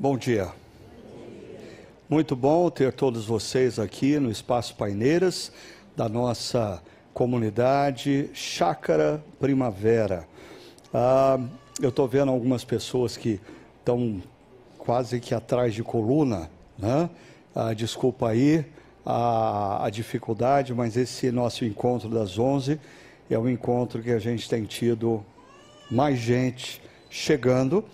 Bom dia. Muito bom ter todos vocês aqui no Espaço Paineiras da nossa comunidade Chácara Primavera. Ah, eu estou vendo algumas pessoas que estão quase que atrás de coluna, né? Ah, desculpa aí a, a dificuldade, mas esse nosso encontro das 11 é um encontro que a gente tem tido mais gente chegando.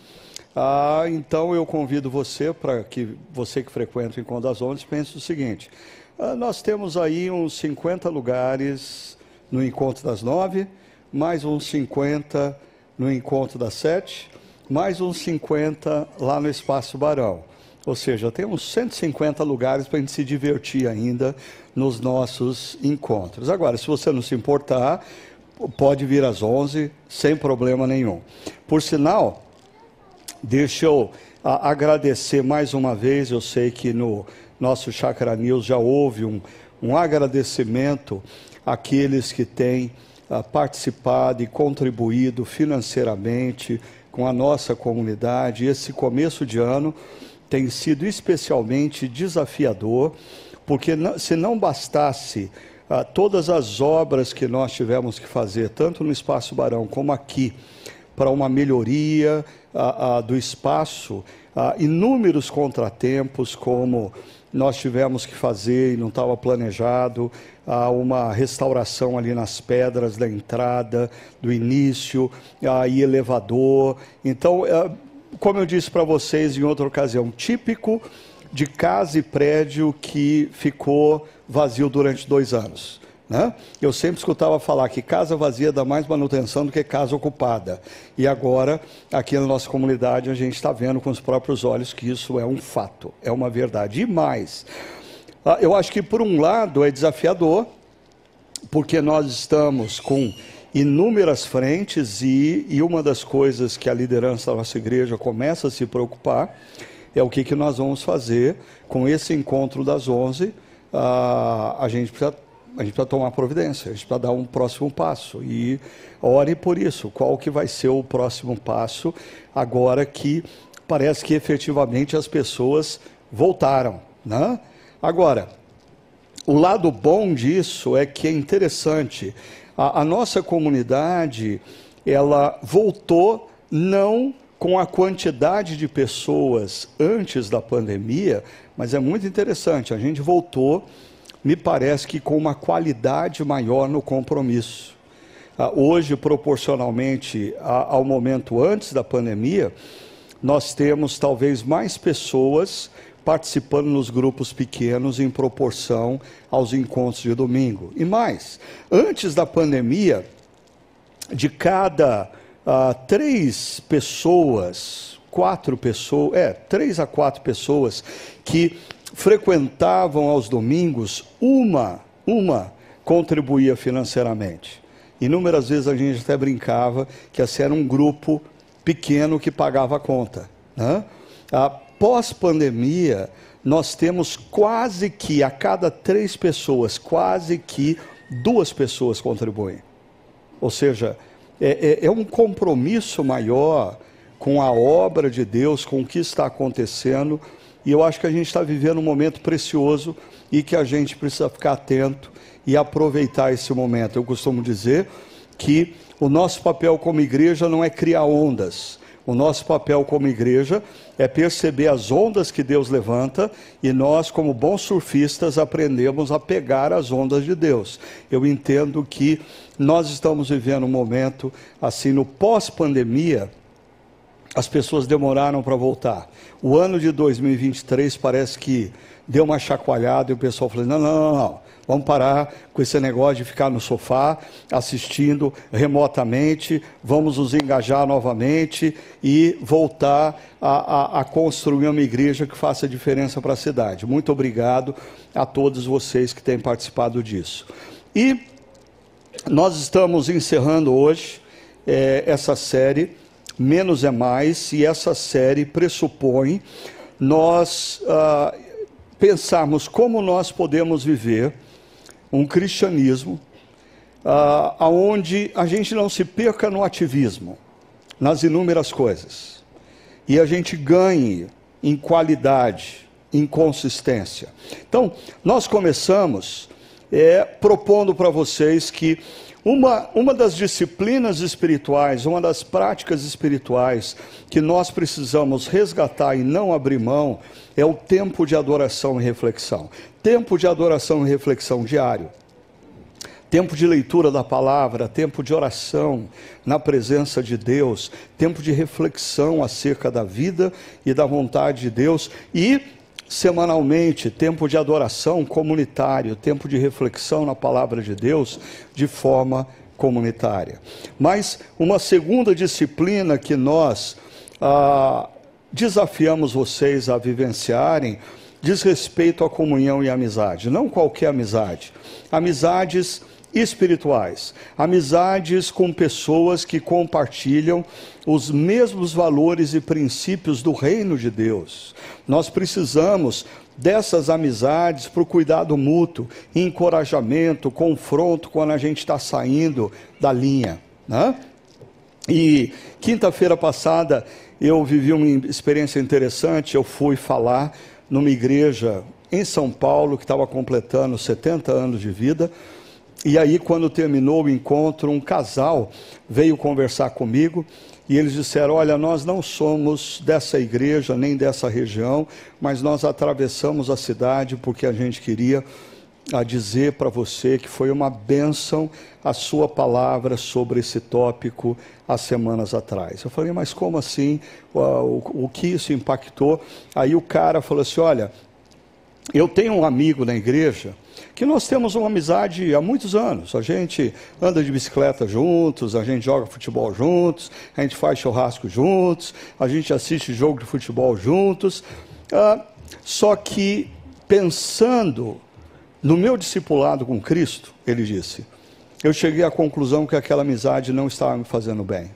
Ah, então eu convido você para que você que frequenta o Encontro das Ondas pense o seguinte: ah, nós temos aí uns 50 lugares no Encontro das Nove, mais uns 50 no Encontro das Sete, mais uns 50 lá no Espaço Barão. Ou seja, temos 150 lugares para a gente se divertir ainda nos nossos encontros. Agora, se você não se importar, pode vir às 11 sem problema nenhum. Por sinal, Deixa eu a, agradecer mais uma vez. Eu sei que no nosso Chakra News já houve um, um agradecimento àqueles que têm a, ah, participado e contribuído financeiramente com a nossa comunidade. Esse começo de ano tem sido especialmente desafiador, porque se não bastasse ah, todas as obras que nós tivemos que fazer, tanto no Espaço Barão como aqui, para uma melhoria ah, ah, do espaço, ah, inúmeros contratempos, como nós tivemos que fazer e não estava planejado, uma restauração ali nas pedras da entrada, do início, e elevador. Então, eh, como eu disse para vocês em outra ocasião, típico de casa e prédio que ficou vazio durante dois anos. Né? Eu sempre escutava falar que casa vazia dá mais manutenção do que casa ocupada. E agora, aqui na nossa comunidade, a gente está vendo com os próprios olhos que isso é um fato, é uma verdade. E mais, ah, eu acho que por um lado é desafiador, porque nós estamos com inúmeras frentes e, e uma das coisas que a liderança da nossa igreja começa a se preocupar é o que, que nós vamos fazer com esse encontro das 11. Ah, a gente precisa a gente precisa tomar providência, a gente precisa dar um próximo passo. E ore por isso. Qual que vai ser o próximo passo agora que parece que efetivamente as pessoas voltaram, né? Agora, o lado bom disso é que é interessante. A, a nossa comunidade, ela voltou não com a quantidade de pessoas antes da pandemia, mas é muito interessante. A gente voltou me parece que com uma qualidade maior no compromisso. Ah, hoje, proporcionalmente ao momento antes da pandemia, nós temos talvez mais pessoas participando nos grupos pequenos em proporção aos encontros de domingo. E mais, antes da pandemia, de cada uh, três pessoas, quatro pessoas, é, três a quatro pessoas que frequentavam aos domingos, uma, uma contribuía financeiramente. Inúmeras vezes a gente até brincava que esse era um grupo pequeno que pagava a conta. Né? Após pandemia, nós temos quase que a cada três pessoas, quase que duas pessoas contribuem. Ou seja, é, é, é um compromisso maior com a obra de Deus, com o que está acontecendo e eu acho que a gente está vivendo um momento precioso e que a gente precisa ficar atento e aproveitar esse momento. Eu costumo dizer que o nosso papel como igreja não é criar ondas. O nosso papel como igreja é perceber as ondas que Deus levanta e nós, como bons surfistas, aprendemos a pegar as ondas de Deus. Eu entendo que nós estamos vivendo um momento, assim, no pós-pandemia, as pessoas demoraram para voltar. O ano de 2023 parece que deu uma chacoalhada e o pessoal falou: não, não, não, não, vamos parar com esse negócio de ficar no sofá assistindo remotamente, vamos nos engajar novamente e voltar a, a, a construir uma igreja que faça diferença para a cidade. Muito obrigado a todos vocês que têm participado disso. E nós estamos encerrando hoje é, essa série Menos é Mais, e essa série pressupõe nós ah, pensarmos como nós podemos viver um cristianismo ah, onde a gente não se perca no ativismo, nas inúmeras coisas, e a gente ganhe em qualidade, em consistência. Então, nós começamos é, propondo para vocês que uma, uma das disciplinas espirituais, uma das práticas espirituais que nós precisamos resgatar e não abrir mão é o tempo de adoração e reflexão. Tempo de adoração e reflexão diário. Tempo de leitura da palavra, tempo de oração na presença de Deus, tempo de reflexão acerca da vida e da vontade de Deus e semanalmente, tempo de adoração comunitário, tempo de reflexão na palavra de Deus de forma comunitária. Mas uma segunda disciplina que nós ah, desafiamos vocês a vivenciarem diz respeito à comunhão e amizade. Não qualquer amizade. Amizades espirituais, amizades com pessoas que compartilham os mesmos valores e princípios do reino de Deus. Nós precisamos dessas amizades para o cuidado mútuo, encorajamento, confronto quando a gente está saindo da linha. Né? E quinta-feira passada eu vivi uma experiência interessante. Eu fui falar numa igreja em São Paulo que estava completando 70 anos de vida. E aí, quando terminou o encontro, um casal veio conversar comigo e eles disseram: Olha, nós não somos dessa igreja nem dessa região, mas nós atravessamos a cidade porque a gente queria a dizer para você que foi uma bênção a sua palavra sobre esse tópico há semanas atrás. Eu falei, mas como assim? O, o, o que isso impactou? Aí o cara falou assim: olha, eu tenho um amigo na igreja que nós temos uma amizade há muitos anos. A gente anda de bicicleta juntos, a gente joga futebol juntos, a gente faz churrasco juntos, a gente assiste jogo de futebol juntos. Ah, só que pensando no meu discipulado com Cristo, ele disse, eu cheguei à conclusão que aquela amizade não estava me fazendo bem.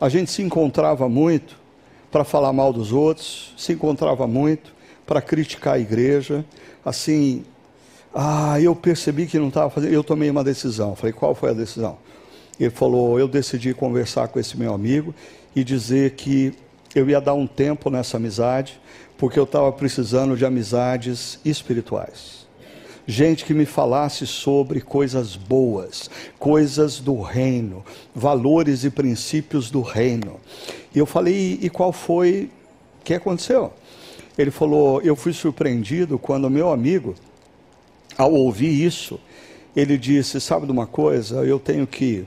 A gente se encontrava muito para falar mal dos outros, se encontrava muito para criticar a igreja, assim, ah, eu percebi que não estava fazendo. Eu tomei uma decisão. Falei, qual foi a decisão? Ele falou, eu decidi conversar com esse meu amigo e dizer que eu ia dar um tempo nessa amizade, porque eu estava precisando de amizades espirituais. Gente que me falasse sobre coisas boas, coisas do reino, valores e princípios do reino. E eu falei, e qual foi? O que aconteceu? Ele falou, eu fui surpreendido quando meu amigo ao ouvir isso, ele disse: Sabe de uma coisa? Eu tenho que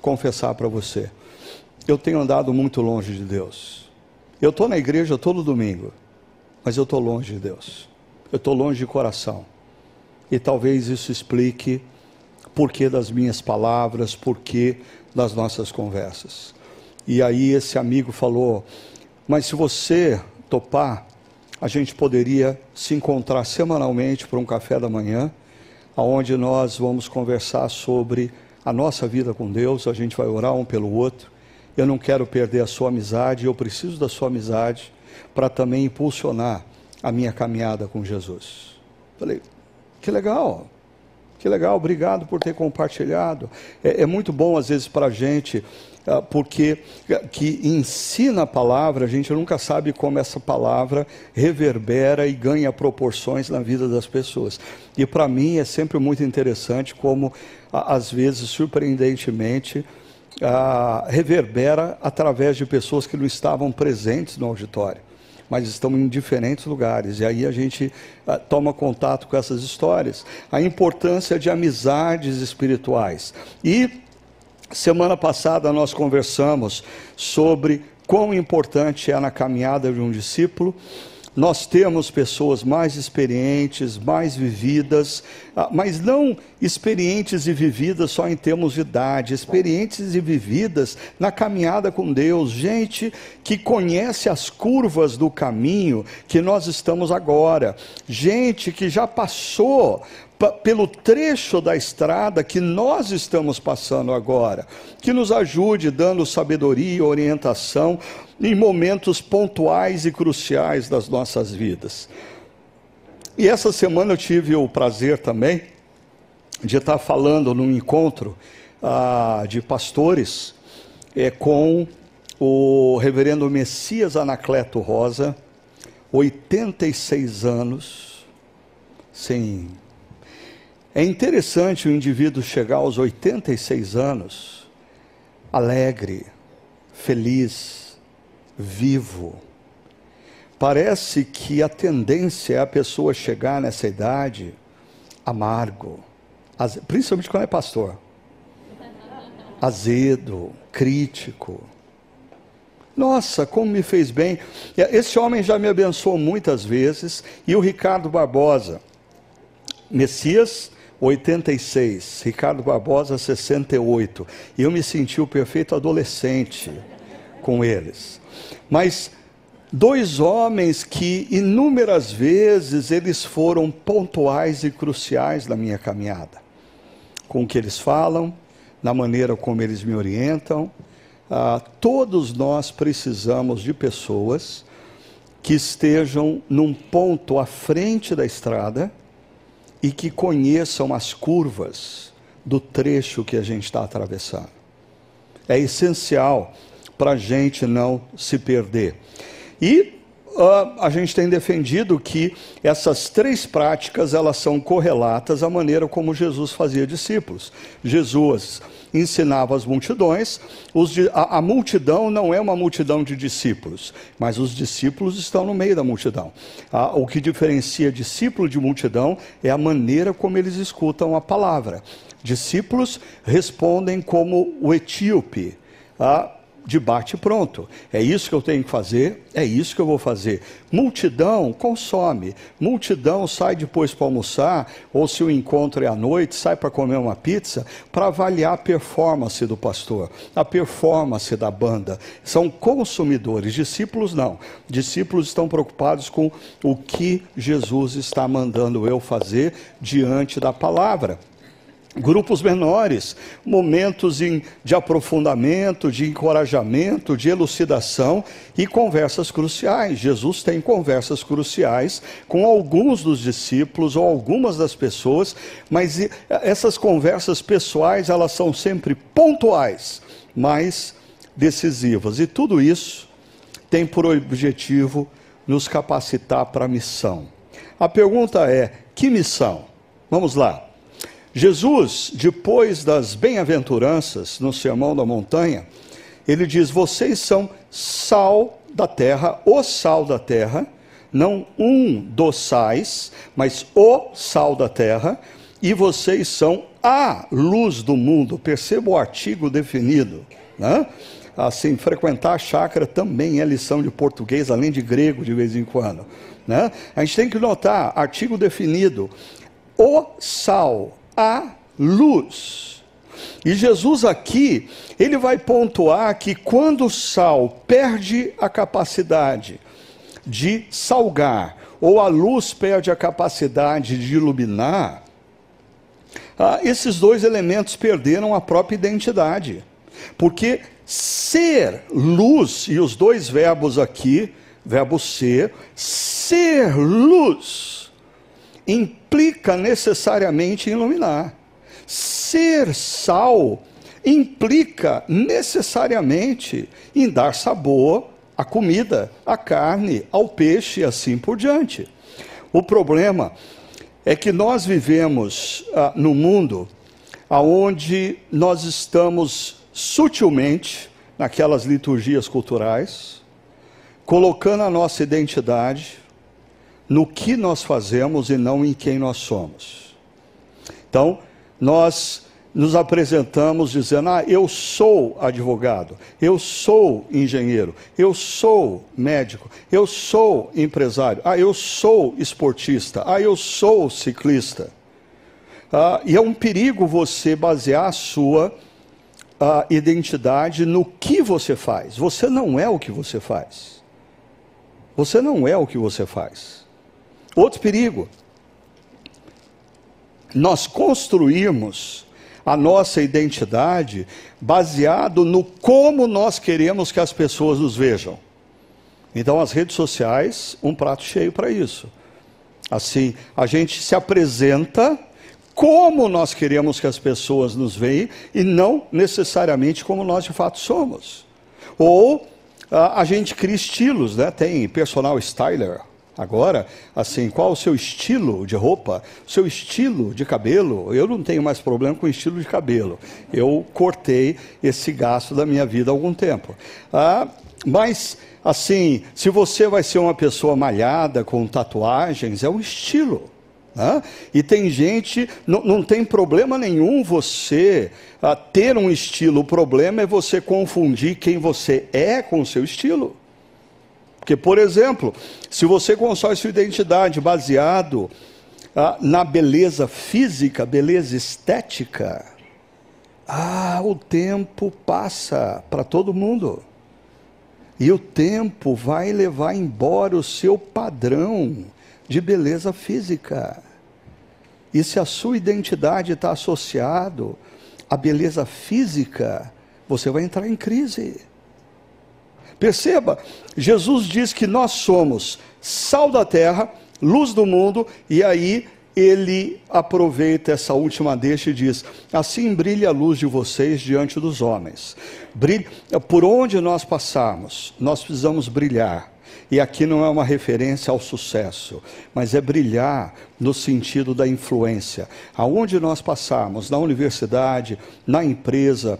confessar para você. Eu tenho andado muito longe de Deus. Eu estou na igreja todo domingo, mas eu estou longe de Deus. Eu estou longe de coração. E talvez isso explique porquê das minhas palavras, porquê das nossas conversas. E aí esse amigo falou: Mas se você topar, a gente poderia se encontrar semanalmente para um café da manhã, aonde nós vamos conversar sobre a nossa vida com Deus, a gente vai orar um pelo outro. Eu não quero perder a sua amizade, eu preciso da sua amizade para também impulsionar a minha caminhada com Jesus. Falei, que legal, que legal, obrigado por ter compartilhado. É, é muito bom, às vezes, para a gente porque ah, que ensina a palavra, a gente nunca sabe como essa palavra reverbera e ganha proporções na vida das pessoas. E para mim é sempre muito interessante como, às vezes, surpreendentemente, reverbera através de pessoas que não estavam presentes no auditório mas estão em diferentes lugares. E aí a gente toma contato com essas histórias. A importância de amizades espirituais. E Semana passada nós conversamos sobre quão importante é na caminhada de um discípulo. Nós temos pessoas mais experientes, mais vividas, ah, mas não experientes e vividas só em termos de idade, experientes e vividas na caminhada com Deus, gente que conhece as curvas do caminho que nós estamos agora, gente que já passou pelo trecho da estrada que nós estamos passando agora, que nos ajude dando sabedoria e orientação em momentos pontuais e cruciais das nossas vidas. E essa semana eu tive o prazer também de estar falando num encontro ah, de pastores é, com o reverendo Messias Anacleto Rosa, 86 anos sem. É interessante o indivíduo chegar aos 86 anos alegre, feliz, vivo. Parece que a tendência é a pessoa chegar nessa idade amargo, principalmente quando é pastor, azedo, crítico. Nossa, como me fez bem. Esse homem já me abençoou muitas vezes. E o Ricardo Barbosa, Messias, 86, Ricardo Barbosa, 68. E eu me senti o perfeito adolescente com eles. Mas dois homens que inúmeras vezes eles foram pontuais e cruciais na minha caminhada. Com o que eles falam, na maneira como eles me orientam. Ah, todos nós precisamos de pessoas que estejam num ponto à frente da estrada e que conheçam as curvas do trecho que a gente está atravessando. É essencial para a gente não se perder. E a gente tem defendido que essas três práticas elas são correlatas à maneira como Jesus fazia discípulos. Jesus ensinava as multidões, os, a, a, multidão não é uma multidão de discípulos, mas os discípulos estão no meio da multidão. Ah, o que diferencia discípulo de multidão é a maneira como eles escutam a palavra. Discípulos respondem como o etíope. Ah, de bate pronto. É isso que eu tenho que fazer, é isso que eu vou fazer. Multidão consome, multidão sai depois para almoçar, ou se o encontro é à noite, sai para comer uma pizza, para avaliar a performance do pastor, a performance da banda. São consumidores, discípulos não. Discípulos estão preocupados com o que Jesus está mandando eu fazer diante da palavra grupos menores, momentos de aprofundamento, de encorajamento, de elucidação e conversas cruciais. Jesus tem conversas cruciais com alguns dos discípulos ou algumas das pessoas, mas essas conversas pessoais, elas são sempre pontuais, mas decisivas. E tudo isso tem por objetivo nos capacitar para a missão. A pergunta é: que missão? Vamos lá. Jesus, depois das bem-aventuranças no Sermão da Montanha, ele diz: Vocês são sal da terra, o sal da terra, não um dos sais, mas o sal da terra, e vocês são a luz do mundo. Perceba o artigo definido. Né? Assim, frequentar a chácara também é lição de português, além de grego de vez em quando. Né? A gente tem que notar, artigo definido. O sal, a luz. E Jesus aqui, ele vai pontuar que quando o sal perde a capacidade de salgar, ou a luz perde a capacidade de iluminar, ah, esses dois elementos perderam a própria identidade. Porque ser luz, e os dois verbos aqui, verbo ser, ser luz, implica necessariamente iluminar. Ser sal implica necessariamente em dar sabor à comida, à carne, ao peixe e assim por diante. O problema é que nós vivemos ah, no mundo aonde nós estamos sutilmente naquelas liturgias culturais, colocando a nossa identidade, no que nós fazemos e não em quem nós somos. Então, nós nos apresentamos dizendo: Ah, eu sou advogado, eu sou engenheiro, eu sou médico, eu sou empresário, ah, eu sou esportista, ah, eu sou ciclista. Ah, e é um perigo você basear a sua identidade no que você faz. Você não é o que você faz. Você não é o que você faz. Outro perigo. Nós construímos a nossa identidade baseado no como nós queremos que as pessoas nos vejam. Então, as redes sociais, um prato cheio para isso. Assim, a gente se apresenta como nós queremos que as pessoas nos vejam e não necessariamente como nós de fato somos. Ou a, a gente cria estilos, né? Tem personal styler, Agora, assim, qual o seu estilo de roupa, seu estilo de cabelo? Eu não tenho mais problema com estilo de cabelo. Eu cortei esse gasto da minha vida há algum tempo. Ah, mas, assim, se você vai ser uma pessoa malhada, com tatuagens, é um estilo. Né? E tem gente, não, não tem problema nenhum você ah, ter um estilo, o problema é você confundir quem você é com o seu estilo. Porque, por exemplo, se você constrói sua identidade baseado ah, na beleza física, beleza estética, ah, o tempo passa para todo mundo. E o tempo vai levar embora o seu padrão de beleza física. E se a sua identidade está associado à beleza física, você vai entrar em crise. Perceba, Jesus diz que nós somos sal da terra, luz do mundo, e aí ele aproveita essa última deixa e diz: Assim brilha a luz de vocês diante dos homens. Brilha, por onde nós passarmos, nós precisamos brilhar. E aqui não é uma referência ao sucesso, mas é brilhar no sentido da influência. Aonde nós passarmos, na universidade, na empresa,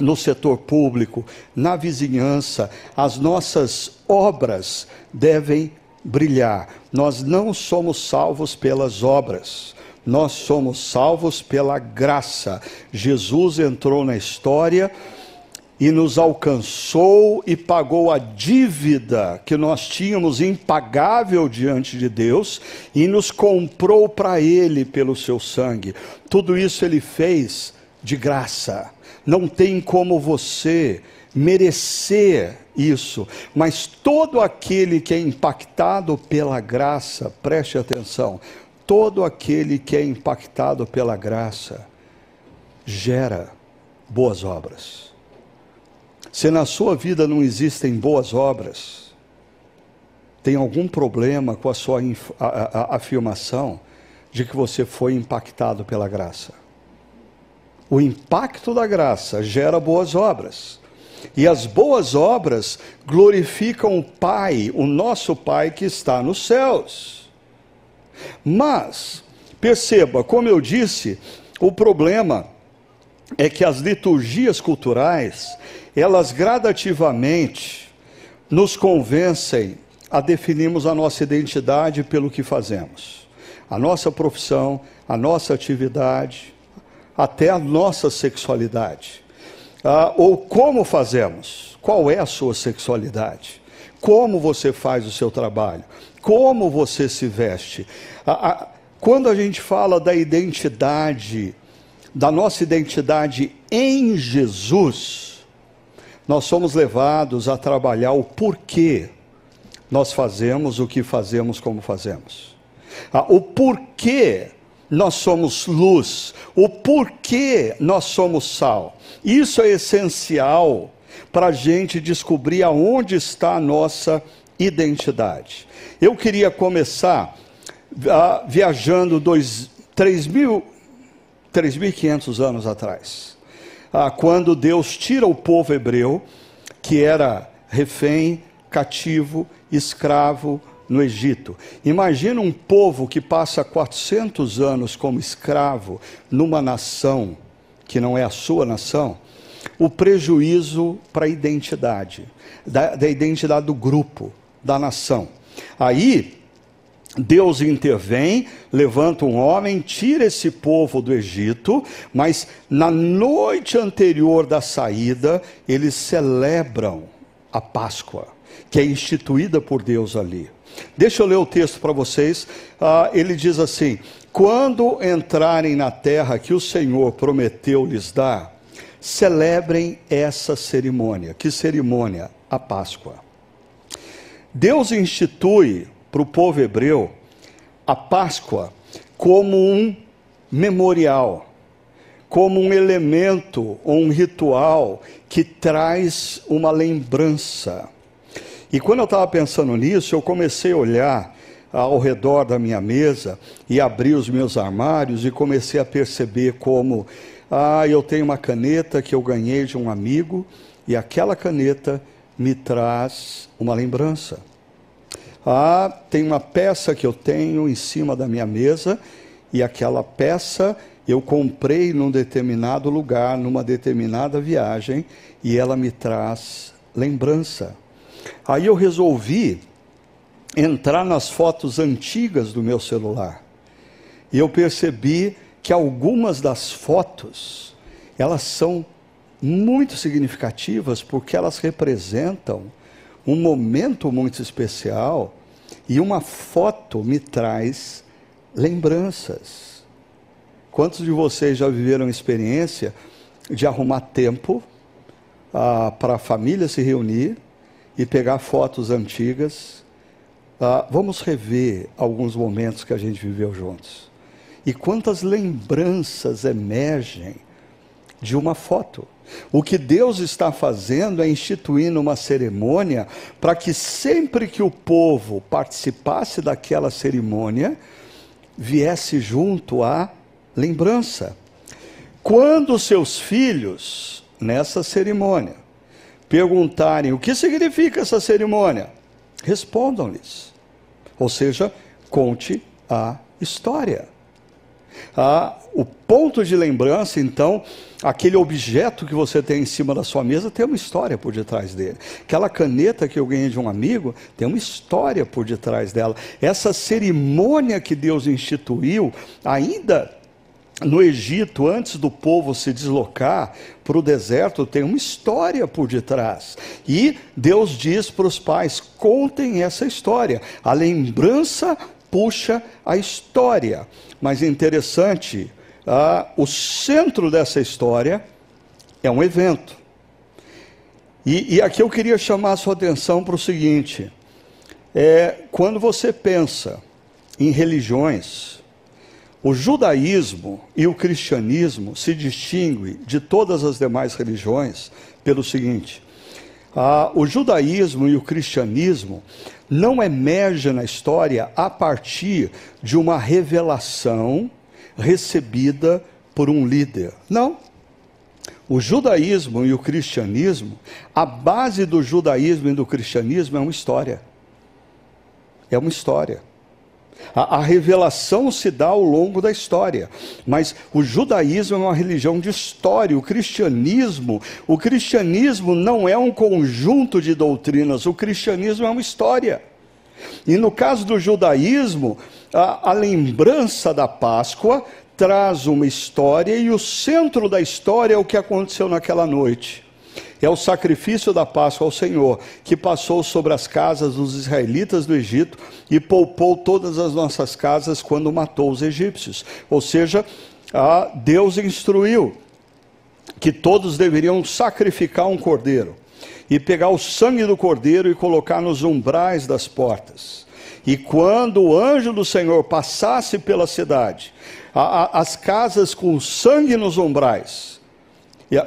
no setor público, na vizinhança, as nossas obras devem brilhar. Nós não somos salvos pelas obras, nós somos salvos pela graça. Jesus entrou na história e nos alcançou e pagou a dívida que nós tínhamos impagável diante de Deus e nos comprou para Ele pelo seu sangue. Tudo isso Ele fez de graça não tem como você merecer isso, mas todo aquele que é impactado pela graça, preste atenção, todo aquele que é impactado pela graça gera boas obras. Se na sua vida não existem boas obras, tem algum problema com a sua afirmação de que você foi impactado pela graça. O impacto da graça gera boas obras. E as boas obras glorificam o Pai, o nosso Pai que está nos céus. Mas, perceba, como eu disse, o problema é que as liturgias culturais, elas gradativamente nos convencem a definirmos a nossa identidade pelo que fazemos. A nossa profissão, a nossa atividade, até a nossa sexualidade. Ah, ou como fazemos? Qual é a sua sexualidade? Como você faz o seu trabalho? Como você se veste? Ah, ah, quando a gente fala da identidade, da nossa identidade em Jesus, nós somos levados a trabalhar o porquê nós fazemos o que fazemos como fazemos. Ah, o porquê nós somos luz, o porquê nós somos sal. Isso é essencial para a gente descobrir aonde está a nossa identidade. Eu queria começar uh, viajando 3.500 anos atrás, uh, quando Deus tira o povo hebreu, que era refém, cativo, escravo, no Egito. Imagina um povo que passa 400 anos como escravo numa nação que não é a sua nação, o prejuízo para a identidade, da, da identidade do grupo, da nação. Aí, Deus intervém, levanta um homem, tira esse povo do Egito, mas na noite anterior da saída, eles celebram a Páscoa, que é instituída por Deus ali. Deixa eu ler o texto para vocês. Ah, ele diz assim: Quando entrarem na terra que o Senhor prometeu lhes dar, celebrem essa cerimônia. Que cerimônia? A Páscoa. Deus institui para o povo hebreu a Páscoa como um memorial, como um elemento ou um ritual que traz uma lembrança. E quando eu estava pensando nisso, eu comecei a olhar ao redor da minha mesa e abri os meus armários e comecei a perceber como, ah, eu tenho uma caneta que eu ganhei de um amigo e aquela caneta me traz uma lembrança. Ah, tem uma peça que eu tenho em cima da minha mesa e aquela peça eu comprei num determinado lugar, numa determinada viagem, e ela me traz lembrança. Aí eu resolvi entrar nas fotos antigas do meu celular. E eu percebi que algumas das fotos, elas são muito significativas porque elas representam um momento muito especial e uma foto me traz lembranças. Quantos de vocês já viveram a experiência de arrumar tempo ah, para a família se reunir e pegar fotos antigas? Ah, vamos rever alguns momentos que a gente viveu juntos. E quantas lembranças emergem de uma foto. O que Deus está fazendo é instituindo uma cerimônia para que sempre que o povo participasse daquela cerimônia, viesse junto a lembrança. Quando seus filhos, nessa cerimônia, perguntarem o que significa essa cerimônia, respondam-lhes. Ou seja, conte a história. Ah, o ponto de lembrança, então, aquele objeto que você tem em cima da sua mesa tem uma história por detrás dele. Aquela caneta que eu ganhei de um amigo tem uma história por detrás dela. Essa cerimônia que Deus instituiu, ainda no Egito, antes do povo se deslocar para o deserto, tem uma história por detrás. E Deus diz para os pais: contem essa história. A lembrança puxa a história. Mas interessante, ah, o centro dessa história é um evento. E, e aqui eu queria chamar a sua atenção para o seguinte: é, quando você pensa em religiões, o judaísmo e o cristianismo se distinguem de todas as demais religiões pelo seguinte: ah, o judaísmo e o cristianismo não emerge na história a partir de uma revelação recebida por um líder. Não. O judaísmo e o cristianismo, a base do judaísmo e do cristianismo é uma história. É uma história. A, a, revelação se dá ao longo da história, mas o judaísmo é uma religião de história, o cristianismo, o cristianismo não é um conjunto de doutrinas, o cristianismo é uma história. E no caso do judaísmo, a, a lembrança da Páscoa traz uma história e o centro da história é o que aconteceu naquela noite. É o sacrifício da Páscoa ao Senhor, que passou sobre as casas dos israelitas do Egito e poupou todas as nossas casas quando matou os egípcios. Ou seja, Deus instruiu que todos deveriam sacrificar um cordeiro e pegar o sangue do cordeiro e colocar nos umbrais das portas. E quando o anjo do Senhor passasse pela cidade, a, a, as casas com sangue nos umbrais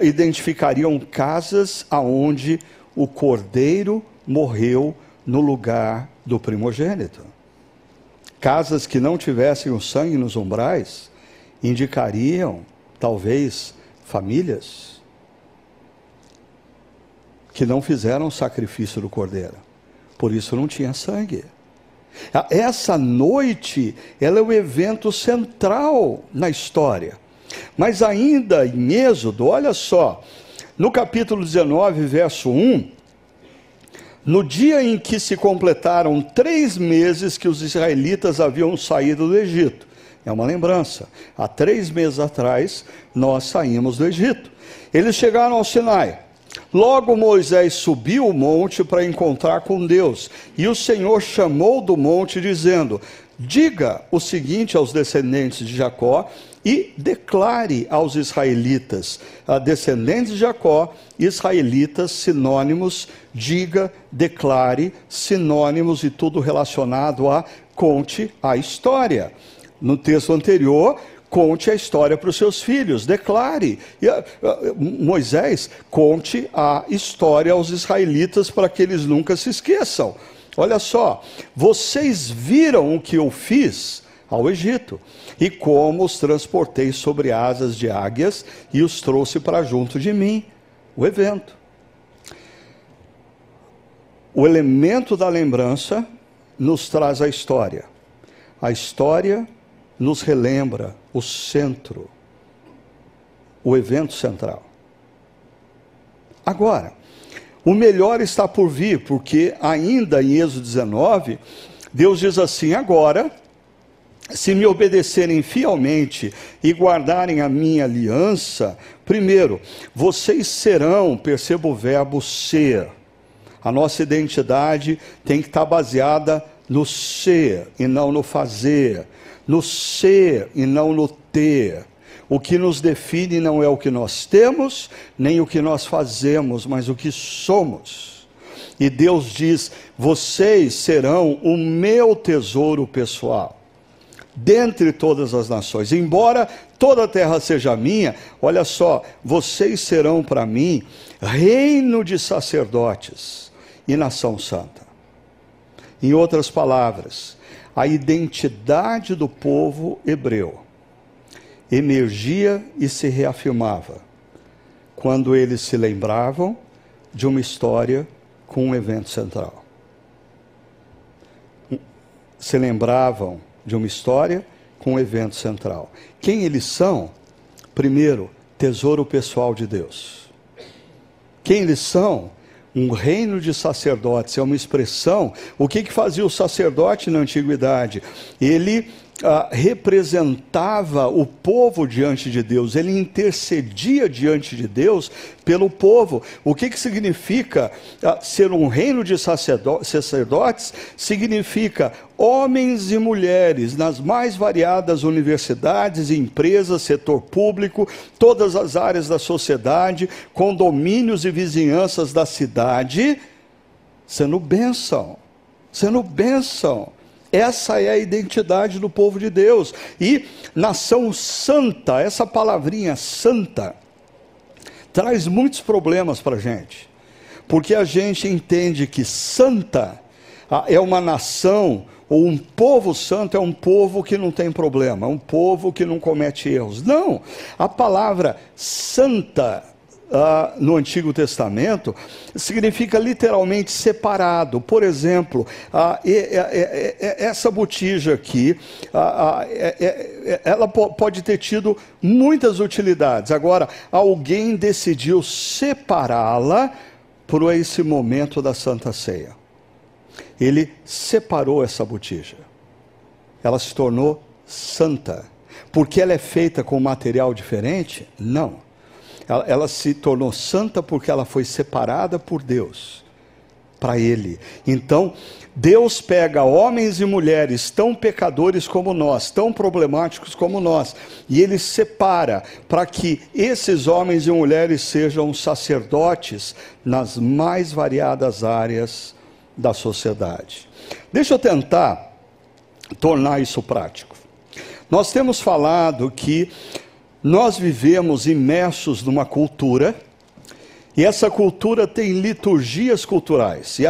identificariam casas aonde o cordeiro morreu no lugar do primogênito. Casas que não tivessem o sangue nos umbrais indicariam, talvez, famílias que não fizeram o sacrifício do cordeiro. Por isso não tinha sangue. Essa noite, ela é o evento central na história. Mas ainda em Êxodo, olha só, no capítulo 19, verso 1, no dia em que se completaram três meses que os israelitas haviam saído do Egito, é uma lembrança, há três meses atrás nós saímos do Egito. Eles chegaram ao Sinai. Logo Moisés subiu o monte para encontrar com Deus, e o Senhor chamou do monte, dizendo: Diga o seguinte aos descendentes de Jacó e declare aos israelitas, a descendentes de Jacó, israelitas, sinônimos, diga, declare, sinônimos e tudo relacionado a conte a história. No texto anterior, conte a história para os seus filhos, declare. E, uh, Moisés, conte a história aos israelitas para que eles nunca se esqueçam. Olha só, vocês viram o que eu fiz ao Egito, e como os transportei sobre asas de águias e os trouxe para junto de mim. O evento. O elemento da lembrança nos traz a história? A história nos relembra o centro, o evento central. Agora, o melhor está por vir, porque ainda em Êxodo 19, Deus diz assim: agora, se me obedecerem fielmente e guardarem a minha aliança, primeiro, vocês serão, perceba o verbo ser. A nossa identidade tem que estar baseada no ser e não no fazer, no ser e não no ter. O que nos define não é o que nós temos, nem o que nós fazemos, mas o que somos. E Deus diz: vocês serão o meu tesouro pessoal, dentre todas as nações. Embora toda a terra seja minha, olha só, vocês serão para mim reino de sacerdotes e nação santa. Em outras palavras, a identidade do povo hebreu emergia e se reafirmava quando eles se lembravam de uma história com um evento central. Se lembravam de uma história com um evento central. Quem eles são? Primeiro, tesouro pessoal de Deus. Quem eles são? um reino de sacerdotes, é uma expressão. O que, que fazia o sacerdote na antiguidade? Ele ah, representava o povo diante de Deus, ele intercedia diante de Deus pelo povo. O que, que significa ah, ser um reino de sacerdotes? Significa homens e mulheres nas mais variadas universidades, empresas, setor público, todas as áreas da sociedade, condomínios e vizinhanças da cidade, sendo bênção, sendo bênção essa é a identidade do povo de Deus. E nação santa, essa palavrinha santa, traz muitos problemas para a gente. Porque a gente entende que santa ah, é uma nação, ou um povo santo é um povo que não tem problema, um povo que não comete erros. Não, a palavra santa ah, no Antigo Testamento significa literalmente separado. Por exemplo, ah, essa botija aqui, ah, é, é, é, ela pode ter tido muitas utilidades. Agora, alguém decidiu separá-la para esse momento da Santa Ceia. Ele separou essa botija. Ela se tornou santa. Porque ela é feita com material diferente? Não ela, ela se tornou santa porque ela foi separada por Deus para Ele. Então, Deus pega homens e mulheres tão pecadores como nós, tão problemáticos como nós, e Ele separa para que esses homens e mulheres sejam sacerdotes nas mais variadas áreas da sociedade. Deixa eu tentar tornar isso prático. Nós temos falado que nós vivemos imersos numa cultura, e essa cultura tem liturgias culturais. E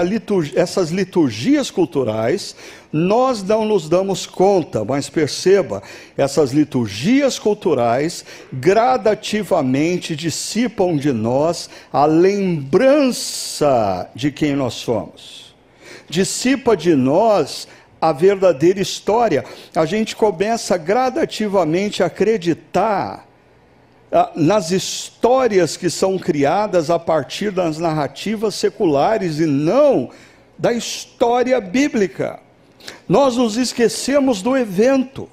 essas liturgias culturais, nós não nos damos conta, mas perceba, essas liturgias culturais gradativamente dissipam de nós a lembrança de quem nós somos. Dissipa de nós a verdadeira história. A gente começa gradativamente a acreditar nas histórias que são criadas a partir das narrativas seculares e não da história bíblica. Nós nos esquecemos do evento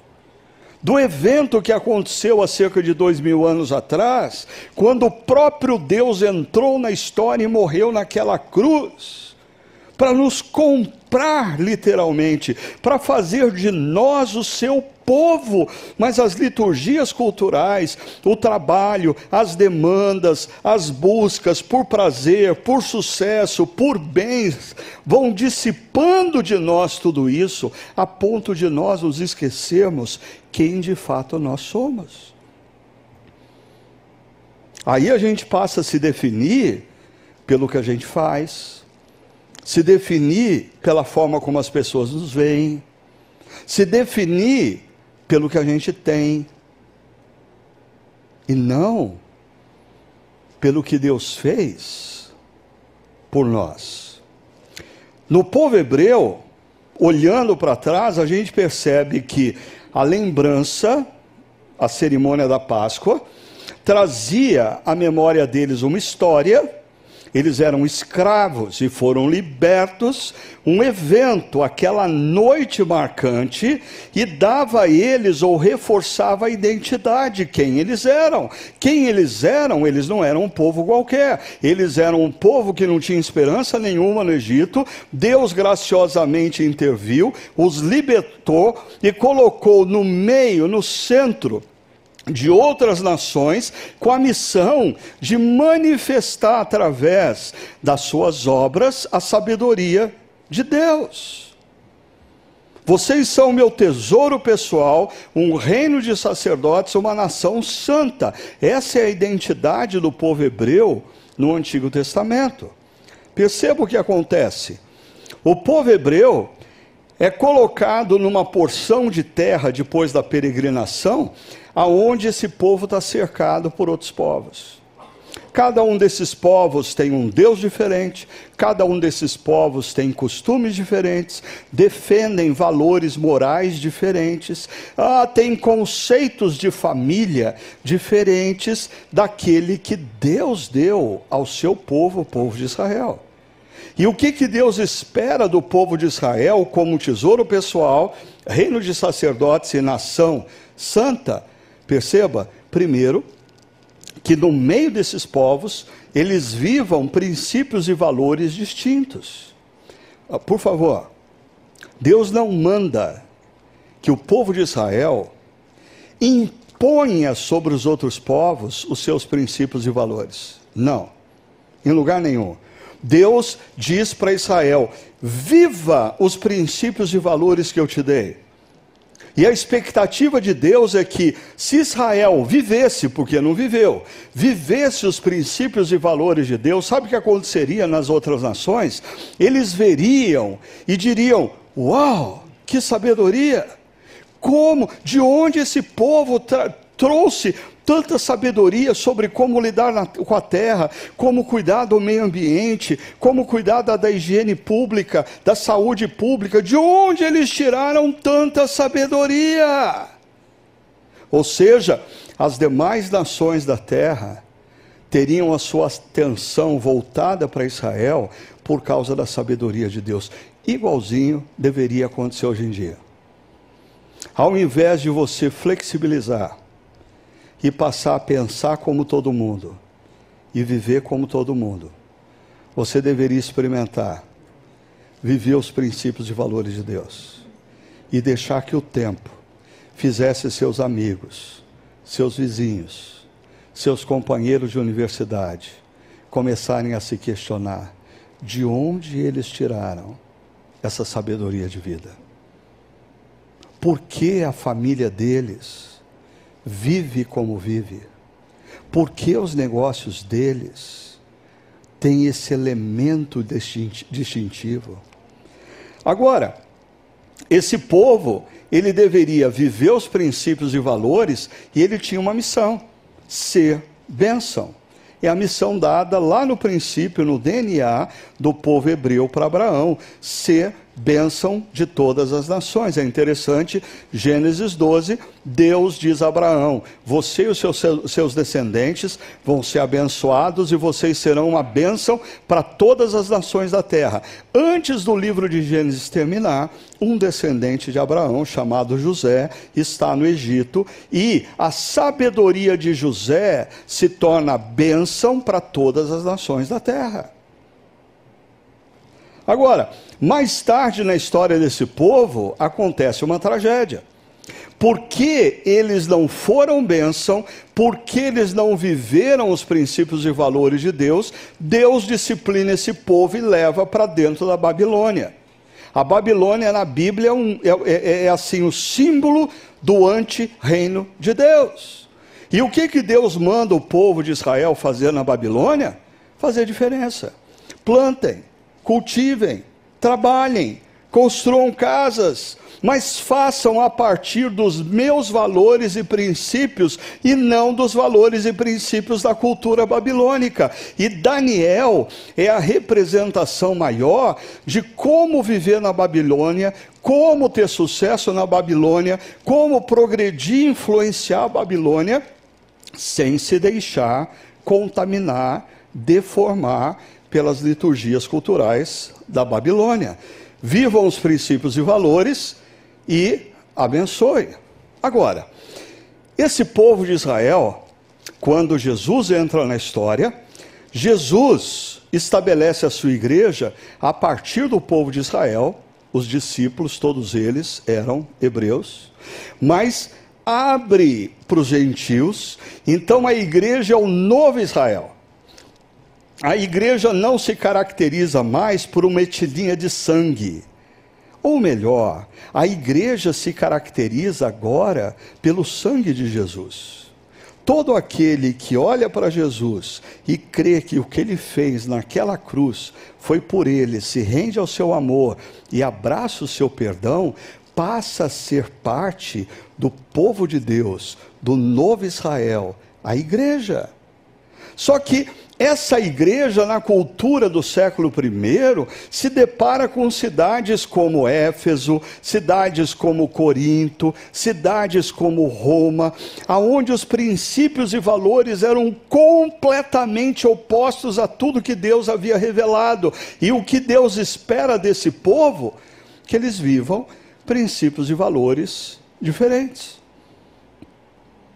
do evento que aconteceu há cerca de dois mil anos atrás, quando o próprio Deus entrou na história e morreu naquela cruz, para nos comprar literalmente, para fazer de nós o seu povo, mas as liturgias culturais, o trabalho, as demandas, as buscas por prazer, por sucesso, por bens, vão dissipando de nós tudo isso, a ponto de nós nos esquecermos quem de fato nós somos. Aí a gente passa a se definir pelo que a gente faz, se definir pela forma como as pessoas nos veem, se definir pelo que a gente tem, e não pelo que Deus fez por nós. No povo hebreu, olhando para trás, a gente percebe que a lembrança, a cerimônia da Páscoa, trazia à memória deles uma história eles eram escravos e foram libertos, um evento, aquela noite marcante, e dava a eles ou reforçava a identidade, quem eles eram. Quem eles eram, eles não eram um povo qualquer, eles eram um povo que não tinha esperança nenhuma no Egito, Deus graciosamente interviu, os libertou e colocou no meio, no centro, de outras nações com a missão de manifestar através das suas obras a sabedoria de Deus. Vocês são meu tesouro pessoal, um reino de sacerdotes, uma nação santa. Essa é a identidade do povo hebreu no Antigo Testamento. Perceba o que acontece. O povo hebreu é colocado numa porção de terra depois da peregrinação aonde esse povo está cercado por outros povos. Cada um desses povos tem um Deus diferente, cada um desses povos tem costumes diferentes, defendem valores morais diferentes, ah, tem conceitos de família diferentes daquele que Deus deu ao seu povo, o povo de Israel. E o que, que Deus espera do povo de Israel como tesouro pessoal, reino de sacerdotes e nação santa? Perceba, primeiro, que no meio desses povos eles vivam princípios e valores distintos. Ah, por favor, Deus não manda que o povo de Israel imponha sobre os outros povos os seus princípios e valores. Não, em lugar nenhum. Deus diz para Israel: viva os princípios e valores que eu te dei. E a expectativa de Deus é que, se Israel vivesse, porque não viveu, vivesse os princípios e valores de Deus, sabe o que aconteceria nas outras nações? Eles veriam e diriam: Uau, que sabedoria! Como, de onde esse povo trouxe tanta sabedoria sobre como lidar na, com a terra, como cuidar do meio ambiente, como cuidar da, da higiene pública, da saúde pública. De onde eles tiraram tanta sabedoria? Ou seja, as demais nações da terra teriam a sua atenção voltada para Israel por causa da sabedoria de Deus. Igualzinho deveria acontecer hoje em dia. Ao invés de você flexibilizar, e passar a pensar como todo mundo e viver como todo mundo. Você deveria experimentar, viver os princípios e valores de Deus e deixar que o tempo fizesse seus amigos, seus vizinhos, seus companheiros de universidade começarem a se questionar de onde eles tiraram essa sabedoria de vida. Por que a família deles vive como vive. Porque os negócios deles têm esse elemento distintivo. Agora, esse povo, ele deveria viver os princípios e valores e ele tinha uma missão: ser bênção. É a missão dada lá no princípio, no DNA do povo hebreu para Abraão: ser bênção de todas as nações. É interessante, Gênesis 12, Deus diz a Abraão: Você e os seus, seus descendentes vão ser abençoados e vocês serão uma bênção para todas as nações da terra. Antes do livro de Gênesis terminar, um descendente de Abraão, chamado José, está no Egito e a sabedoria de José se torna bênção para todas as nações da terra. Agora, mais tarde na história desse povo, acontece uma tragédia. Porque eles não foram bênção, porque eles não viveram os princípios e valores de Deus, Deus disciplina esse povo e leva para dentro da Babilônia. A Babilônia na Bíblia é, um, é, é, é assim o símbolo do anti-reino de Deus. E o que, que Deus manda o povo de Israel fazer na Babilônia? Fazer diferença. Plantem, cultivem, trabalhem, construam casas, mas façam a partir dos meus valores e princípios e não dos valores e princípios da cultura babilônica. E Daniel é a representação maior de como viver na Babilônia, como ter sucesso na Babilônia, como progredir e influenciar a Babilônia sem se deixar contaminar, deformar pelas liturgias culturais da Babilônia. Vivam os princípios e valores e abençoe. Agora, esse povo de Israel, quando Jesus entra na história, Jesus estabelece a sua igreja a partir do povo de Israel, os discípulos, todos eles eram hebreus, mas abre para os gentios, então a igreja é o novo Israel a igreja não se caracteriza mais por uma etnia de sangue. Ou melhor, a igreja se caracteriza agora pelo sangue de Jesus. Todo aquele que olha para Jesus e crê que o que ele fez naquela cruz foi por ele, se rende ao seu amor e abraça o seu perdão, passa a ser parte do povo de Deus, do novo Israel, a igreja. Só que essa igreja, na cultura do século I, se depara com cidades como Éfeso, cidades como Corinto, cidades como Roma, aonde os princípios e valores eram completamente opostos a tudo que Deus havia revelado. E o que Deus espera desse povo? Que eles vivam princípios e valores diferentes.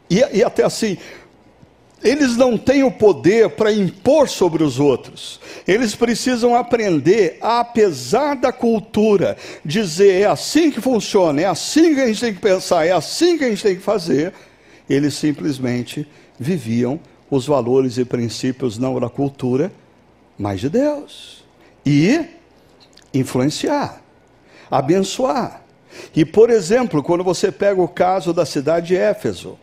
E, e até assim, eles não têm o poder para impor sobre os outros. Eles precisam aprender, apesar da cultura, dizer é assim que funciona, é assim que a gente tem que pensar, é assim que a gente tem que fazer. Eles simplesmente viviam os valores e princípios não da cultura, mas de Deus. E influenciar, abençoar. E, por exemplo, quando você pega o caso da cidade de Éfeso,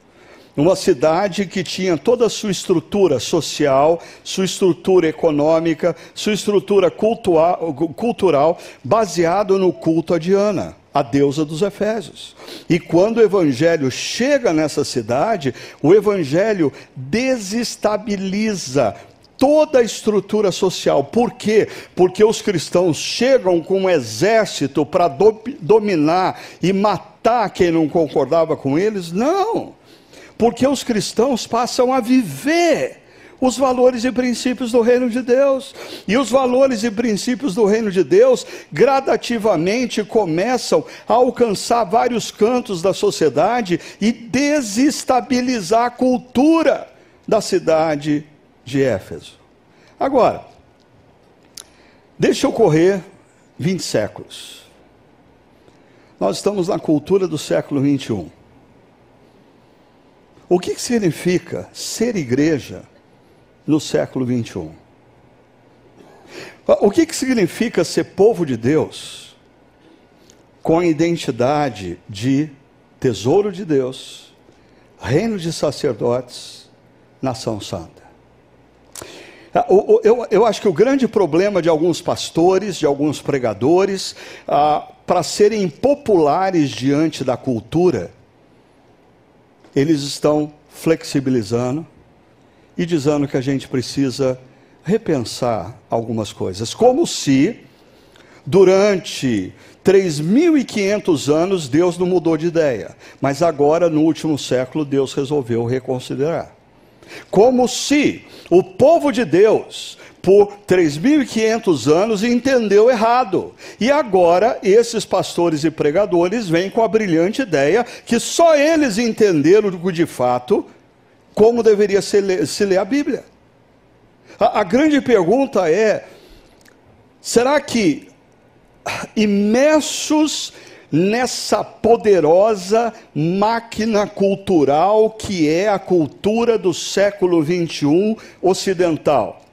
uma cidade que tinha toda a sua estrutura social, sua estrutura econômica, sua estrutura cultural, cultural baseado no culto a Diana, a deusa dos Efésios. E quando o evangelho chega nessa cidade, o evangelho desestabiliza toda a estrutura social. Por quê? Porque os cristãos chegam com um exército para do, dominar e matar quem não concordava com eles? Não porque os cristãos passam a viver os valores e princípios do reino de Deus. E os valores e princípios do reino de Deus gradativamente começam a alcançar vários cantos da sociedade e desestabilizar a cultura da cidade de Éfeso. Agora, deixa eu correr 20 séculos. Nós estamos na cultura do século 21. O que significa ser igreja no século 21? O que significa ser povo de Deus com a identidade de tesouro de Deus, reino de sacerdotes, nação santa? Eu, eu, eu, acho que o grande problema de alguns pastores, de alguns pregadores, ah, para serem populares diante da cultura, eles estão flexibilizando e dizendo que a gente precisa repensar algumas coisas, como se durante 3.500 anos Deus não mudou de ideia, mas agora no último século Deus resolveu reconsiderar. Como se o povo de Deus por 3.500 anos entendeu errado. E agora esses pastores e pregadores vêm com a brilhante ideia que só eles entenderam de fato como deveria se ler, se ler a Bíblia. A, a grande pergunta é: será que imersos nessa poderosa máquina cultural que é a cultura do século 21 ocidental?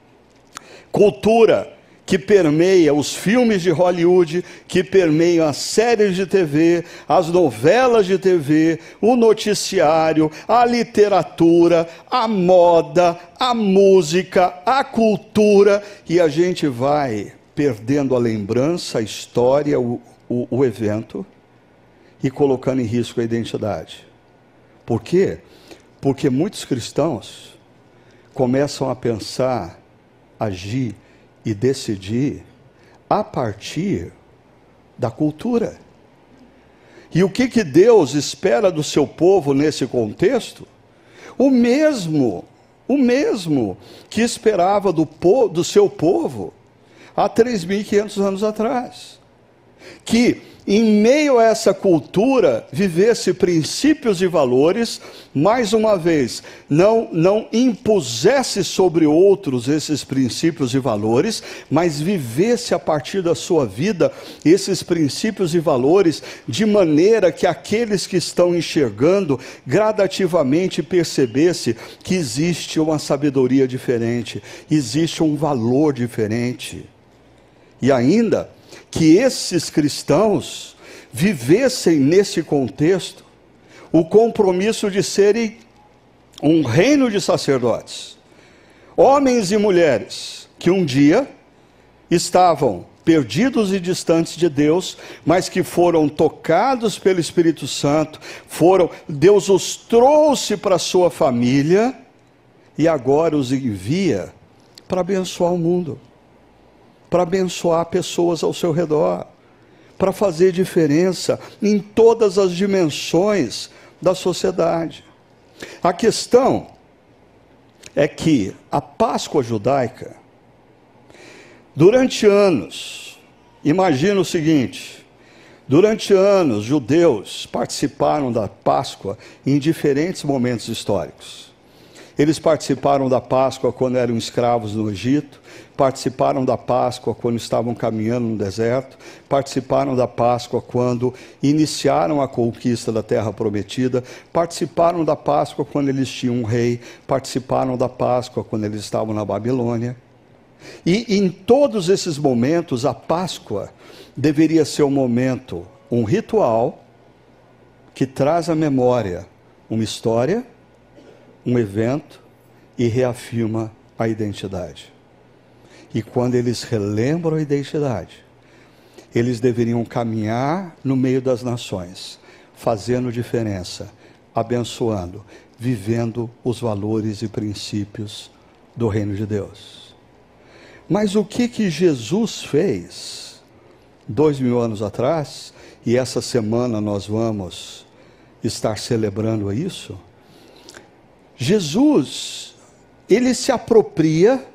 cultura que permeia os filmes de Hollywood, que permeiam as séries de TV, as novelas de TV, o noticiário, a literatura, a moda, a música, a cultura, e a gente vai perdendo a lembrança, a história, o, o, o evento, e colocando em risco a identidade. Por quê? Porque muitos cristãos começam a pensar, agir e decidir a partir da cultura. E o que, que Deus espera do seu povo nesse contexto? O mesmo, o mesmo que esperava do, do seu povo há 3.500 anos atrás. Que em meio a essa cultura, vivesse princípios e valores, mais uma vez, não, não impusesse sobre outros esses princípios e valores, mas vivesse a partir da sua vida esses princípios e valores, de maneira que aqueles que estão enxergando gradativamente percebesse que existe uma sabedoria diferente, existe um valor diferente. E ainda, que esses cristãos vivessem nesse contexto o compromisso de serem um reino de sacerdotes, homens e mulheres que um dia estavam perdidos e distantes de Deus, mas que foram tocados pelo Espírito Santo, foram Deus os trouxe para sua família e agora os envia para abençoar o mundo para abençoar pessoas ao seu redor, para fazer diferença em todas as dimensões da sociedade. A questão é que a Páscoa judaica, durante anos, imagina o seguinte: durante anos, judeus participaram da Páscoa em diferentes momentos históricos. Eles participaram da Páscoa quando eram escravos no Egito, participaram da Páscoa quando estavam caminhando no deserto, participaram da Páscoa quando iniciaram a conquista da terra prometida, participaram da Páscoa quando eles tinham um rei, participaram da Páscoa quando eles estavam na Babilônia. E em todos esses momentos, a Páscoa deveria ser um momento, um ritual que traz à memória uma história, um evento e reafirma a identidade. E quando eles relembram a identidade, eles deveriam caminhar no meio das nações, fazendo diferença, abençoando, vivendo os valores e princípios do reino de Deus. Mas o que que Jesus fez dois mil anos atrás, e essa semana nós vamos estar celebrando isso? Jesus, ele se apropria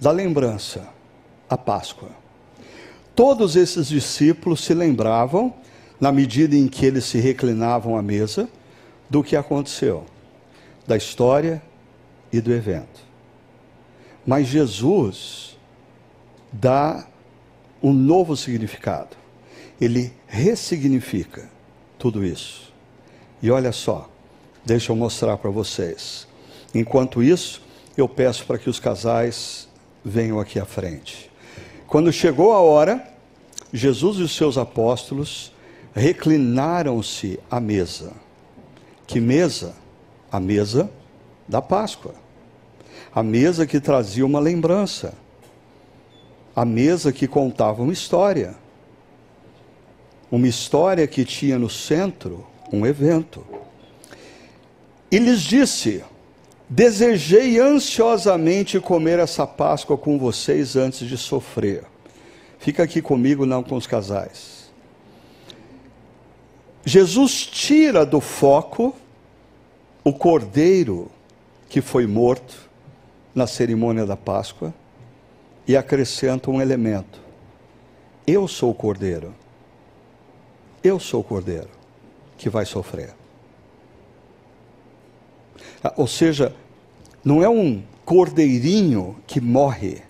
da lembrança, a Páscoa. Todos esses discípulos se lembravam, na medida em que eles se reclinavam à mesa, do que aconteceu, da história e do evento. Mas Jesus dá um novo significado. Ele ressignifica tudo isso. E olha só, deixa eu mostrar para vocês. Enquanto isso, eu peço para que os casais venham aqui à frente. Quando chegou a hora, Jesus e os seus apóstolos reclinaram-se à mesa. Que mesa? A mesa da Páscoa. A mesa que trazia uma lembrança. A mesa que contava uma história. Uma história que tinha no centro um evento. E lhes disse: Desejei ansiosamente comer essa Páscoa com vocês antes de sofrer. Fica aqui comigo, não com os casais. Jesus tira do foco o cordeiro que foi morto na cerimônia da Páscoa e acrescenta um elemento: Eu sou o cordeiro. Eu sou o cordeiro que vai sofrer. Ah, ou seja, não é um cordeirinho que morre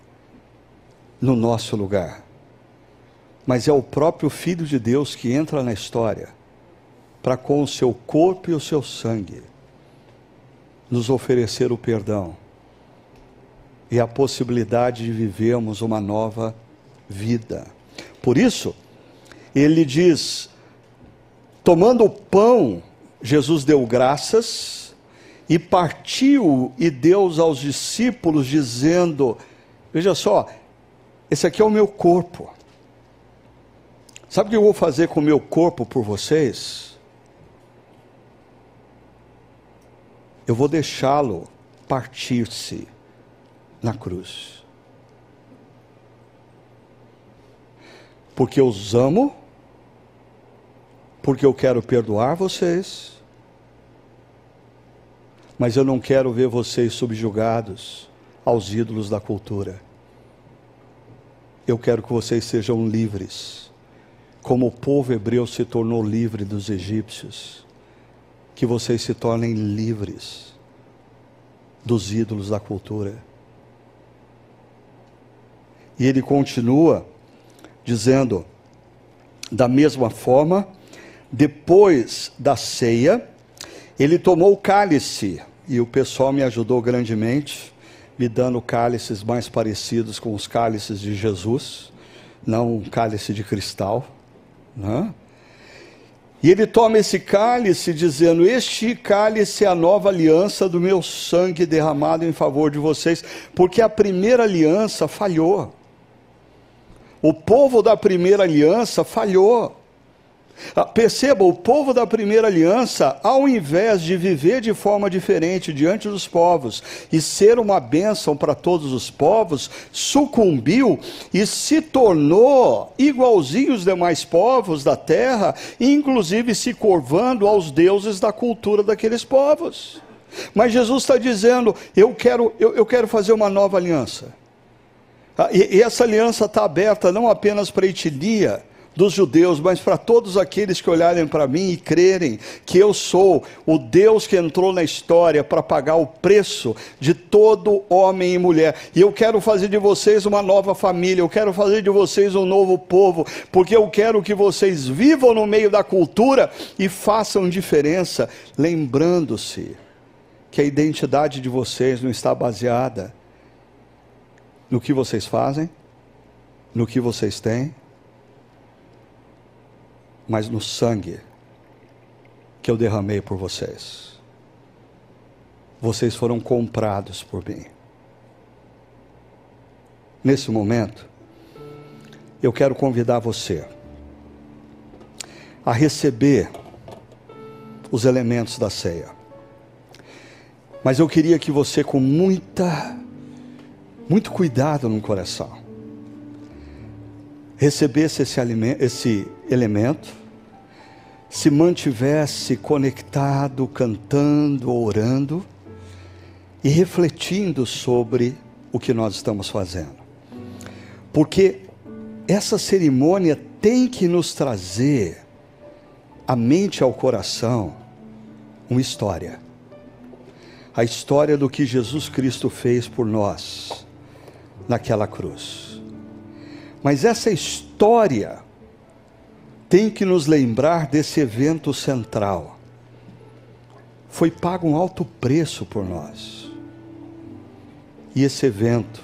no nosso lugar, mas é o próprio Filho de Deus que entra na história para, com o seu corpo e o seu sangue, nos oferecer o perdão e a possibilidade de vivermos uma nova vida. Por isso, ele diz: tomando o pão, Jesus deu graças e partiu e deu aos discípulos, dizendo: Veja só, esse aqui é o meu corpo. Sabe o que eu vou fazer com o meu corpo por vocês? Eu vou deixá-lo partir-se na cruz. Porque eu os amo, porque eu quero perdoar vocês, mas eu não quero ver vocês subjugados aos ídolos da cultura. Eu quero que vocês sejam livres, como o povo hebreu se tornou livre dos egípcios, que vocês se tornem livres dos ídolos da cultura. E ele continua dizendo, da mesma forma, depois da ceia, ele tomou o cálice, e o pessoal me ajudou grandemente, me dando cálices mais parecidos com os cálices de Jesus, não um cálice de cristal. Né? E ele toma esse cálice, dizendo: Este cálice é a nova aliança do meu sangue derramado em favor de vocês, porque a primeira aliança falhou. O povo da primeira aliança falhou. Ah, perceba, o povo da primeira aliança, ao invés de viver de forma diferente diante dos povos e ser uma bênção para todos os povos, sucumbiu e se tornou igualzinho os demais povos da terra, inclusive se curvando aos deuses da cultura daqueles povos. Mas Jesus está dizendo: eu quero, eu, eu quero fazer uma nova aliança. Ah, e, essa aliança está aberta não apenas para a etnia, dos judeus, mas para todos aqueles que olharem para mim e crerem que eu sou o Deus que entrou na história para pagar o preço de todo homem e mulher. E eu quero fazer de vocês uma nova família, eu quero fazer de vocês um novo povo, porque eu quero que vocês vivam no meio da cultura e façam diferença, lembrando-se que a identidade de vocês não está baseada no que vocês fazem, no que vocês têm mas no sangue que eu derramei por vocês. Vocês foram comprados por mim. Nesse momento, eu quero convidar você a receber os elementos da ceia. Mas eu queria que você, com muita, muito cuidado no coração, recebesse esse, alimento, esse elemento, se mantivesse conectado, cantando, orando e refletindo sobre o que nós estamos fazendo. Porque essa cerimônia tem que nos trazer à mente ao coração uma história. A história do que Jesus Cristo fez por nós naquela cruz. Mas essa história tem que nos lembrar desse evento central. Foi pago um alto preço por nós. E esse evento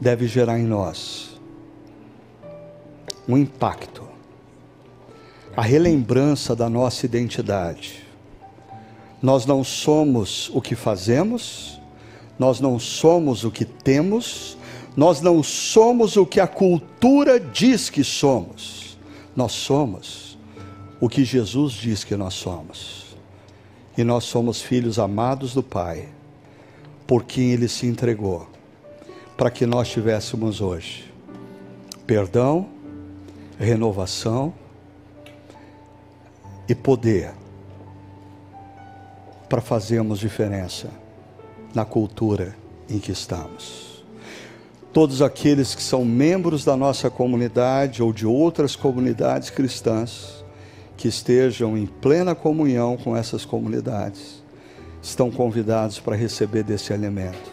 deve gerar em nós um impacto, a relembrança da nossa identidade. Nós não somos o que fazemos, nós não somos o que temos, nós não somos o que a cultura diz que somos. Nós somos o que Jesus diz que nós somos. E nós somos filhos amados do Pai, por quem Ele se entregou, para que nós tivéssemos hoje perdão, renovação e poder para fazermos diferença na cultura em que estamos todos aqueles que são membros da nossa comunidade ou de outras comunidades cristãs que estejam em plena comunhão com essas comunidades, estão convidados para receber desse alimento,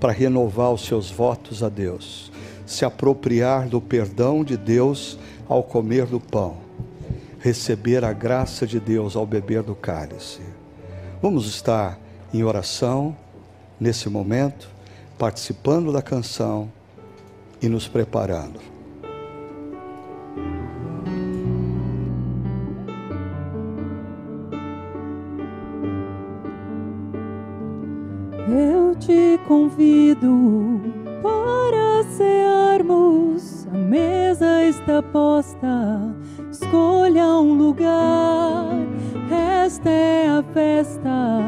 para renovar os seus votos a Deus, se apropriar do perdão de Deus ao comer do pão, receber a graça de Deus ao beber do cálice. Vamos estar em oração nesse momento participando da canção e nos preparando. Eu te convido para cearmos, a mesa está posta, escolha um lugar. Esta é a festa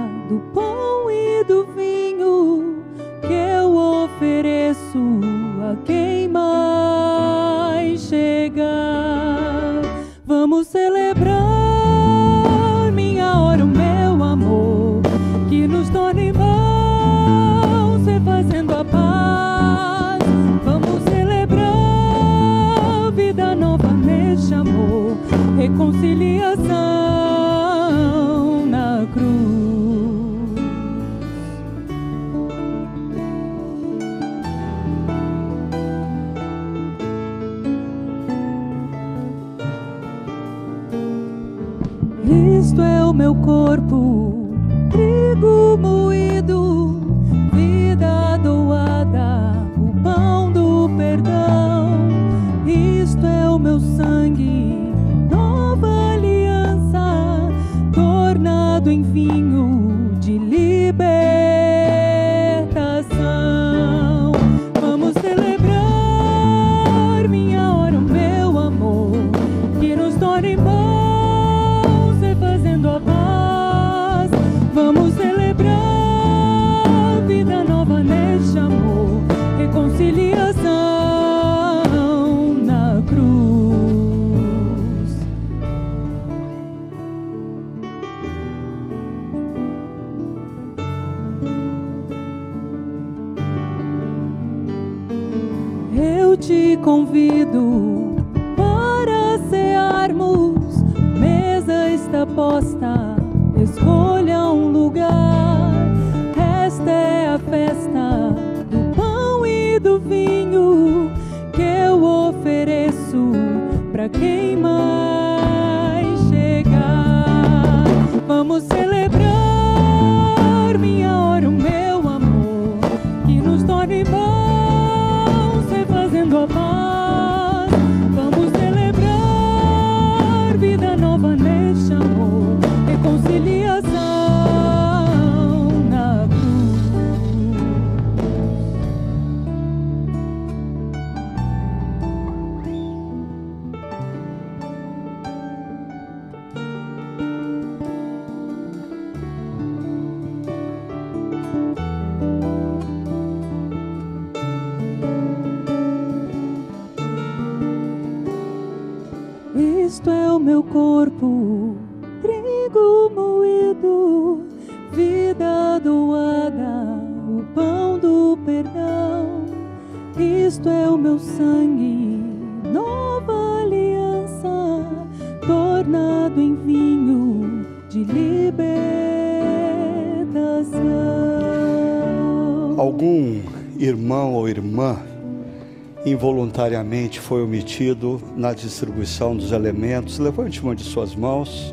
Vamos involuntariamente foi omitido na distribuição dos elementos, levante uma de suas mãos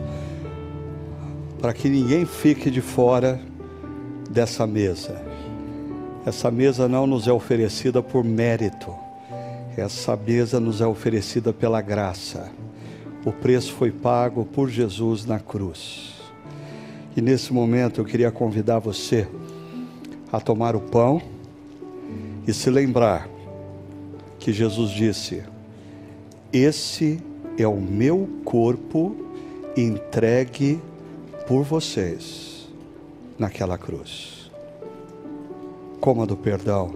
para que ninguém fique de fora dessa mesa. Essa mesa não nos é oferecida por mérito, essa mesa nos é oferecida pela graça. O preço foi pago por Jesus na cruz. E nesse momento eu queria convidar você a tomar o pão e se lembrar que Jesus disse: Esse é o meu corpo entregue por vocês naquela cruz. Coma do perdão.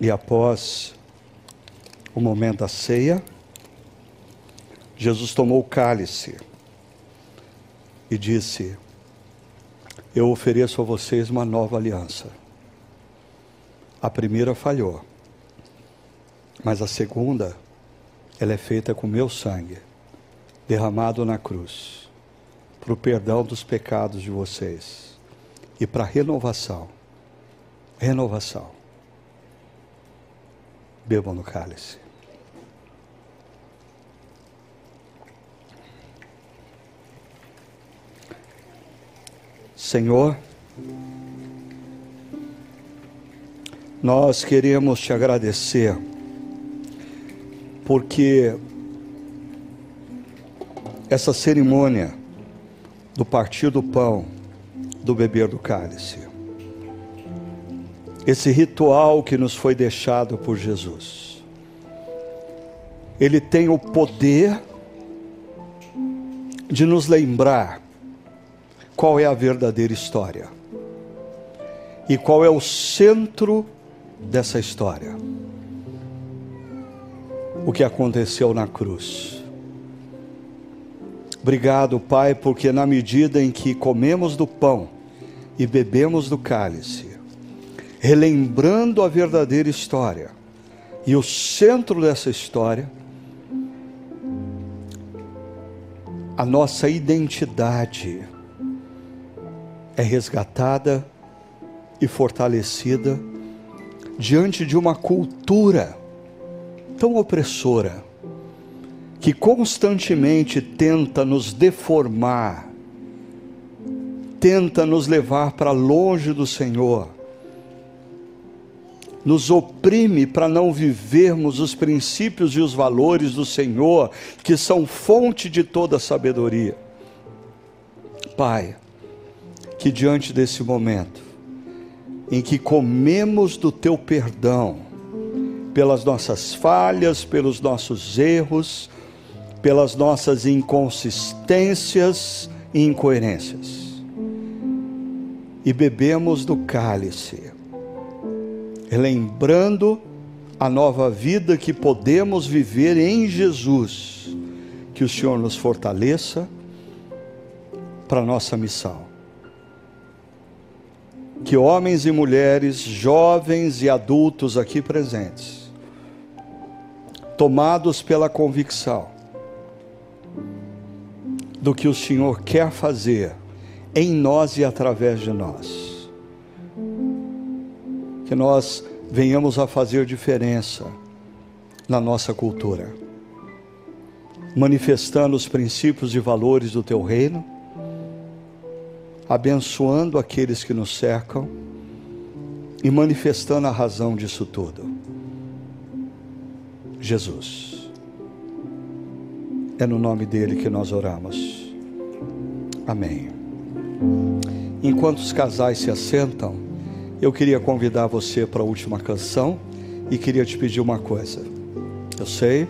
E após o momento da ceia, Jesus tomou o cálice e disse: Eu ofereço a vocês uma nova aliança. A primeira falhou, mas a segunda, ela é feita com meu sangue, derramado na cruz, para o perdão dos pecados de vocês e para renovação. Renovação. Bebam no cálice. Senhor, nós queremos te agradecer, porque essa cerimônia do partir do pão, do beber do cálice. Esse ritual que nos foi deixado por Jesus. Ele tem o poder de nos lembrar qual é a verdadeira história e qual é o centro dessa história. O que aconteceu na cruz. Obrigado, Pai, porque na medida em que comemos do pão e bebemos do cálice, relembrando a verdadeira história, e o centro dessa história, a nossa identidade é resgatada e fortalecida diante de uma cultura tão opressora que constantemente tenta nos deformar, tenta nos levar para longe do Senhor, nos oprime para não vivermos os princípios e os valores do Senhor, que são fonte de toda sabedoria. Pai, que diante desse momento, em que comemos do teu perdão, pelas nossas falhas, pelos nossos erros, pelas nossas inconsistências e incoerências. E bebemos do cálice, lembrando a nova vida que podemos viver em Jesus. Que o Senhor nos fortaleça para a nossa missão que homens e mulheres, jovens e adultos aqui presentes, tomados pela convicção do que o Senhor quer fazer em nós e através de nós, que nós venhamos a fazer diferença na nossa cultura, manifestando os princípios e valores do teu reino abençoando aqueles que nos cercam e manifestando a razão disso tudo. Jesus. É no nome dele que nós oramos. Amém. Enquanto os casais se assentam, eu queria convidar você para a última canção e queria te pedir uma coisa. Eu sei,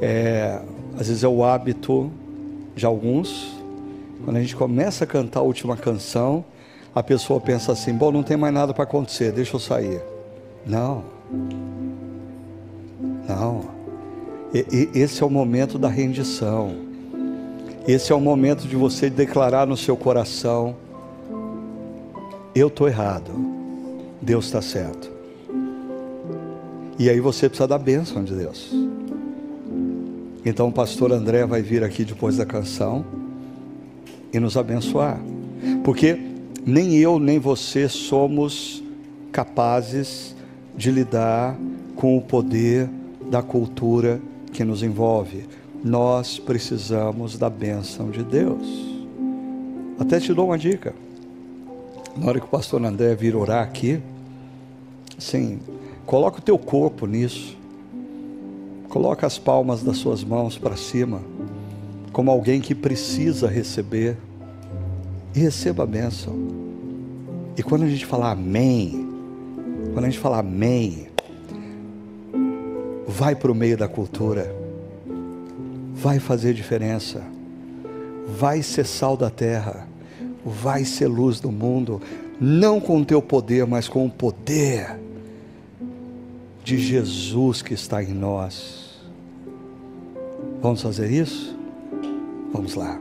é, às vezes é o hábito de alguns, quando a gente começa a cantar a última canção, a pessoa pensa assim: bom, não tem mais nada para acontecer, deixa eu sair. Não. Não. E, e, esse é o momento da rendição. Esse é o momento de você declarar no seu coração: eu estou errado, Deus está certo. E aí você precisa da bênção de Deus. Então o pastor André vai vir aqui depois da canção e nos abençoar. Porque nem eu nem você somos capazes de lidar com o poder da cultura que nos envolve. Nós precisamos da bênção de Deus. Até te dou uma dica. Na hora que o pastor André vir orar aqui, sim, coloca o teu corpo nisso. Coloca as palmas das suas mãos para cima como alguém que precisa receber e receba a bênção. E quando a gente falar amém, quando a gente falar amém, vai para o meio da cultura, vai fazer diferença, vai ser sal da terra, vai ser luz do mundo, não com o teu poder, mas com o poder de Jesus que está em nós. Vamos fazer isso? Vamos lá.